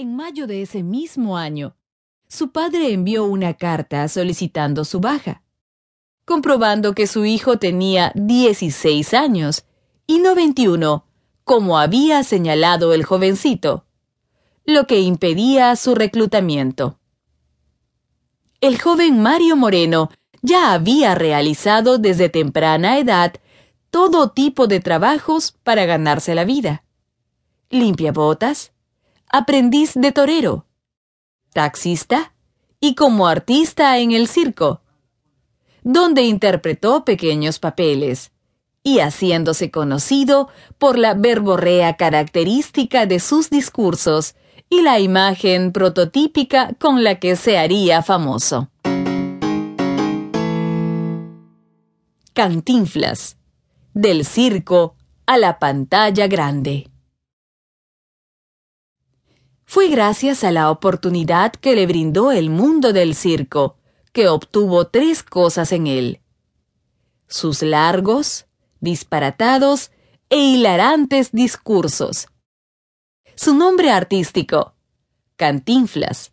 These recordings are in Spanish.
En mayo de ese mismo año, su padre envió una carta solicitando su baja, comprobando que su hijo tenía 16 años y no 21, como había señalado el jovencito, lo que impedía su reclutamiento. El joven Mario Moreno ya había realizado desde temprana edad todo tipo de trabajos para ganarse la vida. Limpia botas, aprendiz de torero, taxista y como artista en el circo, donde interpretó pequeños papeles y haciéndose conocido por la verborrea característica de sus discursos y la imagen prototípica con la que se haría famoso. Cantinflas. Del circo a la pantalla grande. Fue gracias a la oportunidad que le brindó el mundo del circo que obtuvo tres cosas en él. Sus largos, disparatados e hilarantes discursos. Su nombre artístico, Cantinflas.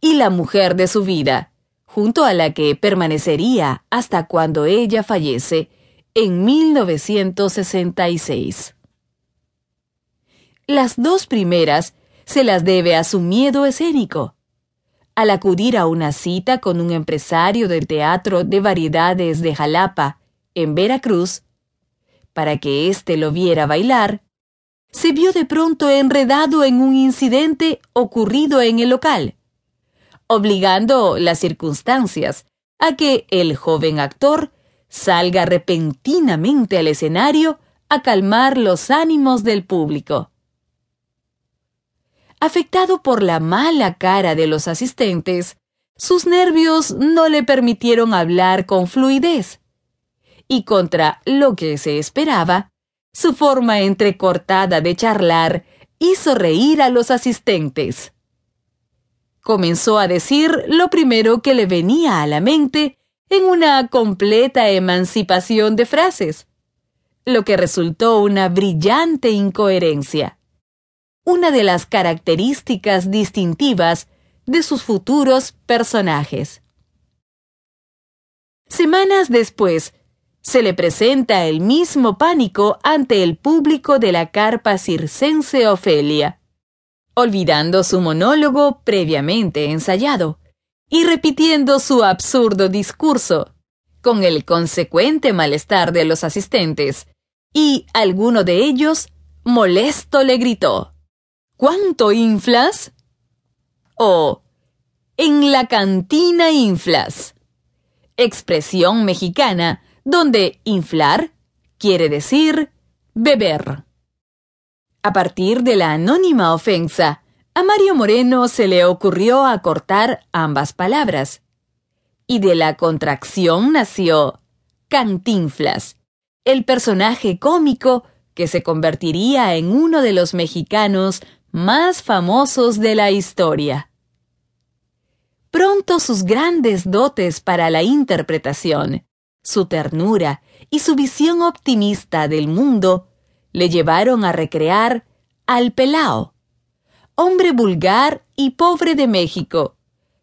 Y la mujer de su vida, junto a la que permanecería hasta cuando ella fallece en 1966. Las dos primeras se las debe a su miedo escénico. Al acudir a una cita con un empresario del Teatro de Variedades de Jalapa, en Veracruz, para que éste lo viera bailar, se vio de pronto enredado en un incidente ocurrido en el local obligando las circunstancias a que el joven actor salga repentinamente al escenario a calmar los ánimos del público. Afectado por la mala cara de los asistentes, sus nervios no le permitieron hablar con fluidez. Y contra lo que se esperaba, su forma entrecortada de charlar hizo reír a los asistentes comenzó a decir lo primero que le venía a la mente en una completa emancipación de frases, lo que resultó una brillante incoherencia, una de las características distintivas de sus futuros personajes. Semanas después, se le presenta el mismo pánico ante el público de la carpa circense Ofelia olvidando su monólogo previamente ensayado y repitiendo su absurdo discurso, con el consecuente malestar de los asistentes, y alguno de ellos, molesto, le gritó ¿Cuánto inflas? o En la cantina inflas. Expresión mexicana donde inflar quiere decir beber. A partir de la anónima ofensa, a Mario Moreno se le ocurrió acortar ambas palabras. Y de la contracción nació Cantinflas, el personaje cómico que se convertiría en uno de los mexicanos más famosos de la historia. Pronto sus grandes dotes para la interpretación, su ternura y su visión optimista del mundo le llevaron a recrear al Pelao, hombre vulgar y pobre de México,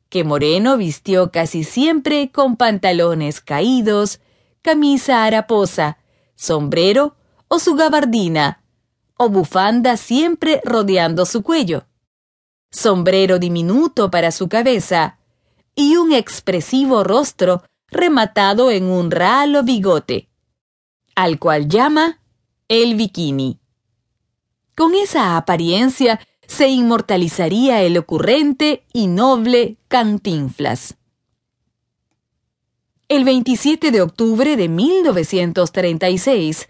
que Moreno vistió casi siempre con pantalones caídos, camisa haraposa, sombrero o su gabardina, o bufanda siempre rodeando su cuello, sombrero diminuto para su cabeza y un expresivo rostro rematado en un ralo bigote, al cual llama el bikini. Con esa apariencia se inmortalizaría el ocurrente y noble Cantinflas. El 27 de octubre de 1936,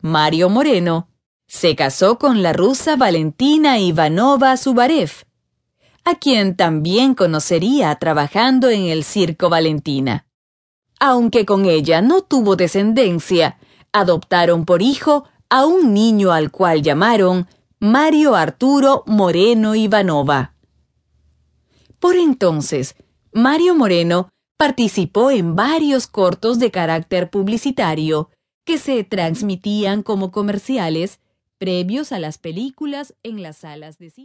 Mario Moreno se casó con la rusa Valentina Ivanova Zubarev, a quien también conocería trabajando en el Circo Valentina. Aunque con ella no tuvo descendencia, adoptaron por hijo a un niño al cual llamaron Mario Arturo Moreno Ivanova. Por entonces, Mario Moreno participó en varios cortos de carácter publicitario que se transmitían como comerciales previos a las películas en las salas de cine.